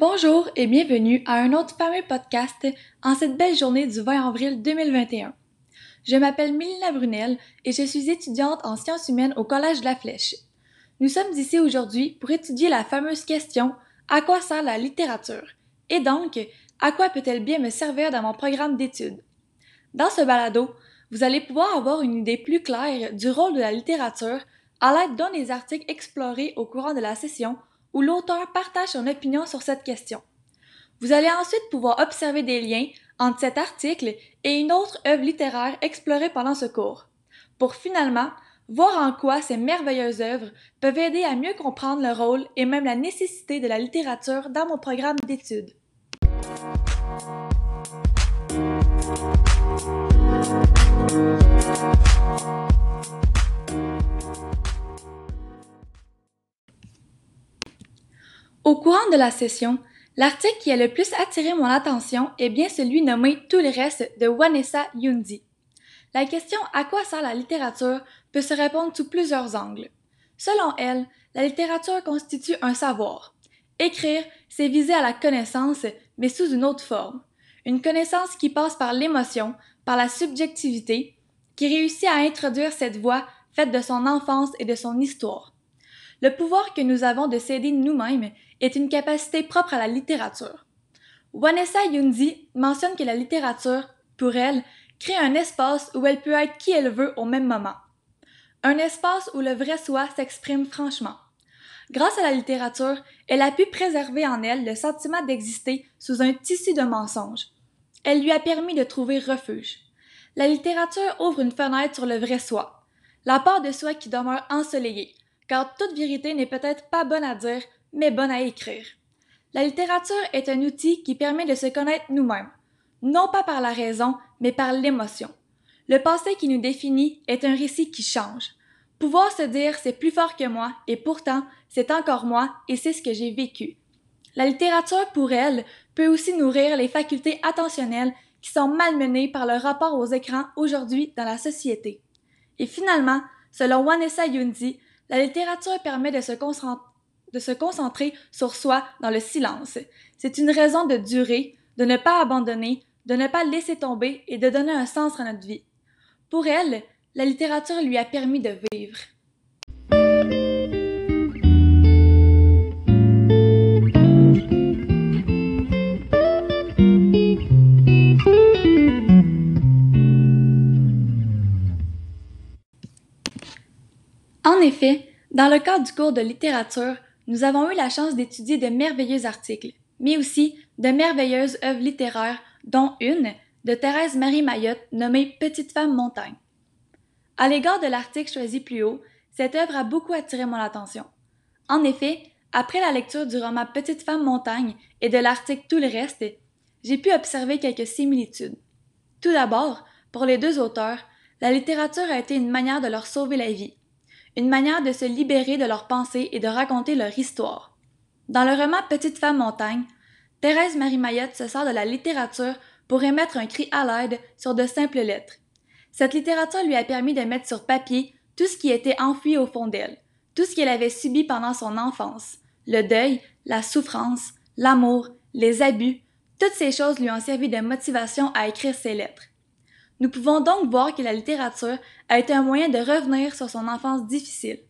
Bonjour et bienvenue à un autre fameux podcast en cette belle journée du 20 avril 2021. Je m'appelle Mélina Brunel et je suis étudiante en sciences humaines au Collège de la Flèche. Nous sommes ici aujourd'hui pour étudier la fameuse question À quoi sert la littérature? Et donc, à quoi peut-elle bien me servir dans mon programme d'études? Dans ce balado, vous allez pouvoir avoir une idée plus claire du rôle de la littérature à l'aide d'un des articles explorés au courant de la session où l'auteur partage son opinion sur cette question. Vous allez ensuite pouvoir observer des liens entre cet article et une autre œuvre littéraire explorée pendant ce cours, pour finalement voir en quoi ces merveilleuses œuvres peuvent aider à mieux comprendre le rôle et même la nécessité de la littérature dans mon programme d'études. Au courant de la session, l'article qui a le plus attiré mon attention est bien celui nommé Tout le reste de Vanessa Yundi. La question à quoi sert la littérature peut se répondre sous plusieurs angles. Selon elle, la littérature constitue un savoir. Écrire, c'est viser à la connaissance, mais sous une autre forme. Une connaissance qui passe par l'émotion, par la subjectivité, qui réussit à introduire cette voix faite de son enfance et de son histoire. Le pouvoir que nous avons de s'aider nous-mêmes est une capacité propre à la littérature. Vanessa Yundi mentionne que la littérature, pour elle, crée un espace où elle peut être qui elle veut au même moment. Un espace où le vrai soi s'exprime franchement. Grâce à la littérature, elle a pu préserver en elle le sentiment d'exister sous un tissu de mensonges. Elle lui a permis de trouver refuge. La littérature ouvre une fenêtre sur le vrai soi, la part de soi qui demeure ensoleillée, car toute vérité n'est peut-être pas bonne à dire, mais bonne à écrire. La littérature est un outil qui permet de se connaître nous-mêmes, non pas par la raison, mais par l'émotion. Le passé qui nous définit est un récit qui change. Pouvoir se dire c'est plus fort que moi, et pourtant c'est encore moi, et c'est ce que j'ai vécu. La littérature, pour elle, peut aussi nourrir les facultés attentionnelles qui sont malmenées par le rapport aux écrans aujourd'hui dans la société. Et finalement, selon Vanessa Yundi, la littérature permet de se, concentrer sur soi dans le silence. C'est une raison de durer, de ne pas abandonner, de ne pas laisser tomber et de donner un sens à notre vie. Pour elle, la littérature lui a permis de vivre. En effet, dans le cadre du cours de littérature, nous avons eu la chance d'étudier de merveilleux articles, mais aussi de merveilleuses œuvres littéraires, dont une de Thérèse Marie Mayotte nommée Petite femme montagne. À l'égard de l'article choisi plus haut, cette œuvre a beaucoup attiré mon attention. En effet, après la lecture du roman Petite femme montagne et de l'article Tout le reste, j'ai pu observer quelques similitudes. Tout d'abord, pour les deux auteurs, la littérature a été une manière de leur sauver la vie, une manière de se libérer de leurs pensées et de raconter leur histoire. Dans le roman Petite femme montagne, Thérèse Marie Mayotte se sert de la littérature pour émettre un cri à l'aide sur de simples lettres. Cette littérature lui a permis de mettre sur papier tout ce qui était enfoui au fond d'elle, tout ce qu'elle avait subi pendant son enfance, le deuil, la souffrance, l'amour, les abus, toutes ces choses lui ont servi de motivation à écrire ces lettres. Nous pouvons donc voir que la littérature a été un moyen de revenir sur son enfance difficile.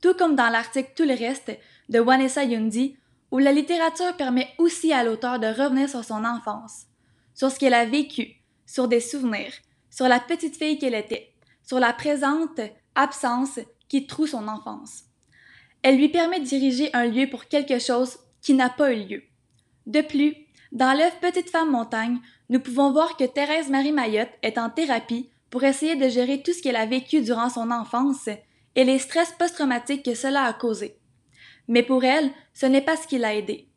Tout comme dans l'article Tout le reste de Vanessa Yundi, où la littérature permet aussi à l'auteur de revenir sur son enfance, sur ce qu'elle a vécu, sur des souvenirs, sur la petite fille qu'elle était, sur la présente absence qui troue son enfance. Elle lui permet de diriger un lieu pour quelque chose qui n'a pas eu lieu. De plus, dans l'œuvre Petite femme montagne, nous pouvons voir que Thérèse Marie Mayotte est en thérapie pour essayer de gérer tout ce qu'elle a vécu durant son enfance et les stress post-traumatiques que cela a causé. Mais pour elle, ce n'est pas ce qui l'a aidé.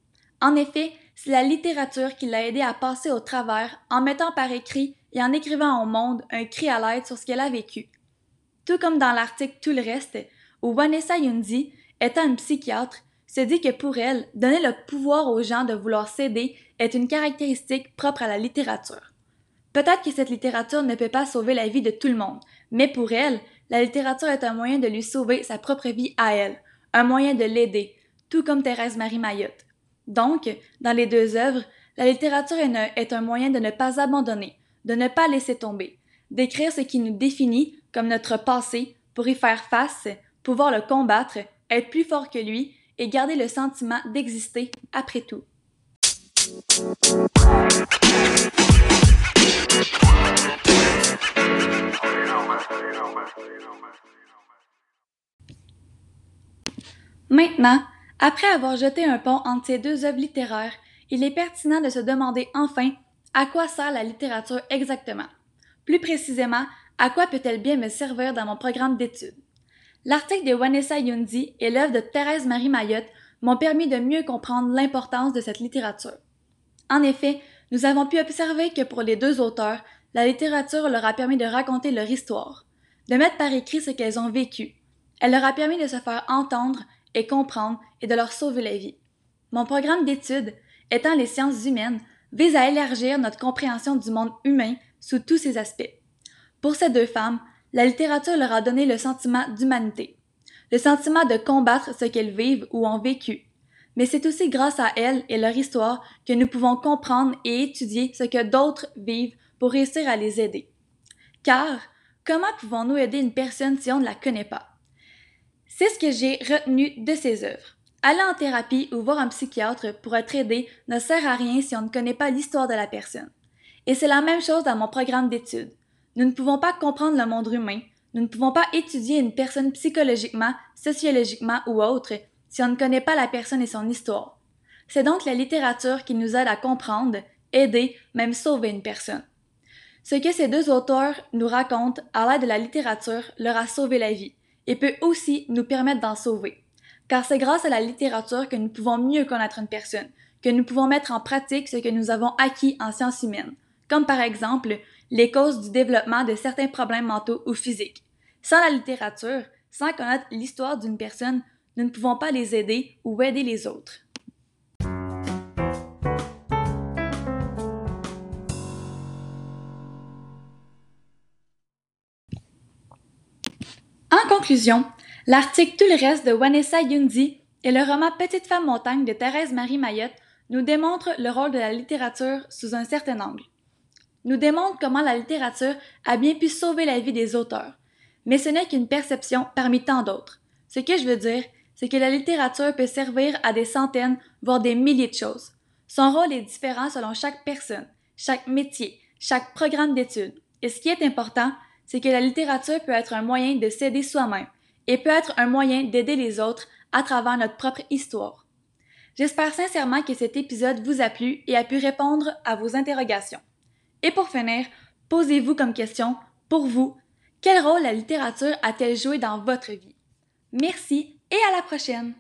En effet, c'est la littérature qui l'a aidé à passer au travers en mettant par écrit et en écrivant au monde un cri à l'aide sur ce qu'elle a vécu. Tout comme dans l'article Tout le reste, où Vanessa Yundi, étant une psychiatre, se dit que pour elle, donner le pouvoir aux gens de vouloir s'aider est une caractéristique propre à la littérature. Peut-être que cette littérature ne peut pas sauver la vie de tout le monde, mais pour elle, la littérature est un moyen de lui sauver sa propre vie à elle, un moyen de l'aider, tout comme Thérèse Marie Mayotte. Donc, dans les deux œuvres, la littérature est un moyen de ne pas abandonner, de ne pas laisser tomber, d'écrire ce qui nous définit comme notre passé pour y faire face, pouvoir le combattre, être plus fort que lui et garder le sentiment d'exister après tout. Maintenant, après avoir jeté un pont entre ces deux œuvres littéraires, il est pertinent de se demander enfin à quoi sert la littérature exactement? Plus précisément, à quoi peut-elle bien me servir dans mon programme d'études? L'article de Vanessa Yundi et l'œuvre de Thérèse Marie Mayotte m'ont permis de mieux comprendre l'importance de cette littérature. En effet, nous avons pu observer que pour les deux auteurs, la littérature leur a permis de raconter leur histoire, de mettre par écrit ce qu'elles ont vécu. Elle leur a permis de se faire entendre et comprendre et de leur sauver la vie. Mon programme d'études, étant les sciences humaines, vise à élargir notre compréhension du monde humain sous tous ses aspects. Pour ces deux femmes, la littérature leur a donné le sentiment d'humanité, le sentiment de combattre ce qu'elles vivent ou ont vécu. Mais c'est aussi grâce à elles et leur histoire que nous pouvons comprendre et étudier ce que d'autres vivent pour réussir à les aider. Car, comment pouvons-nous aider une personne si on ne la connaît pas? C'est ce que j'ai retenu de ces œuvres. Aller en thérapie ou voir un psychiatre pour être aidé ne sert à rien si on ne connaît pas l'histoire de la personne. Et c'est la même chose dans mon programme d'études. Nous ne pouvons pas comprendre le monde humain, nous ne pouvons pas étudier une personne psychologiquement, sociologiquement ou autre si on ne connaît pas la personne et son histoire. C'est donc la littérature qui nous aide à comprendre, aider, même sauver une personne. Ce que ces deux auteurs nous racontent à l'aide de la littérature leur a sauvé la vie et peut aussi nous permettre d'en sauver. Car c'est grâce à la littérature que nous pouvons mieux connaître une personne, que nous pouvons mettre en pratique ce que nous avons acquis en sciences humaines, comme par exemple les causes du développement de certains problèmes mentaux ou physiques. Sans la littérature, sans connaître l'histoire d'une personne, nous ne pouvons pas les aider ou aider les autres. En conclusion, l'article Tout le reste de Vanessa Yundi et le roman Petite femme montagne de Thérèse Marie Mayotte nous démontrent le rôle de la littérature sous un certain angle nous démontre comment la littérature a bien pu sauver la vie des auteurs. Mais ce n'est qu'une perception parmi tant d'autres. Ce que je veux dire, c'est que la littérature peut servir à des centaines, voire des milliers de choses. Son rôle est différent selon chaque personne, chaque métier, chaque programme d'études. Et ce qui est important, c'est que la littérature peut être un moyen de s'aider soi-même et peut être un moyen d'aider les autres à travers notre propre histoire. J'espère sincèrement que cet épisode vous a plu et a pu répondre à vos interrogations. Et pour finir, posez-vous comme question, pour vous, quel rôle la littérature a-t-elle joué dans votre vie? Merci et à la prochaine!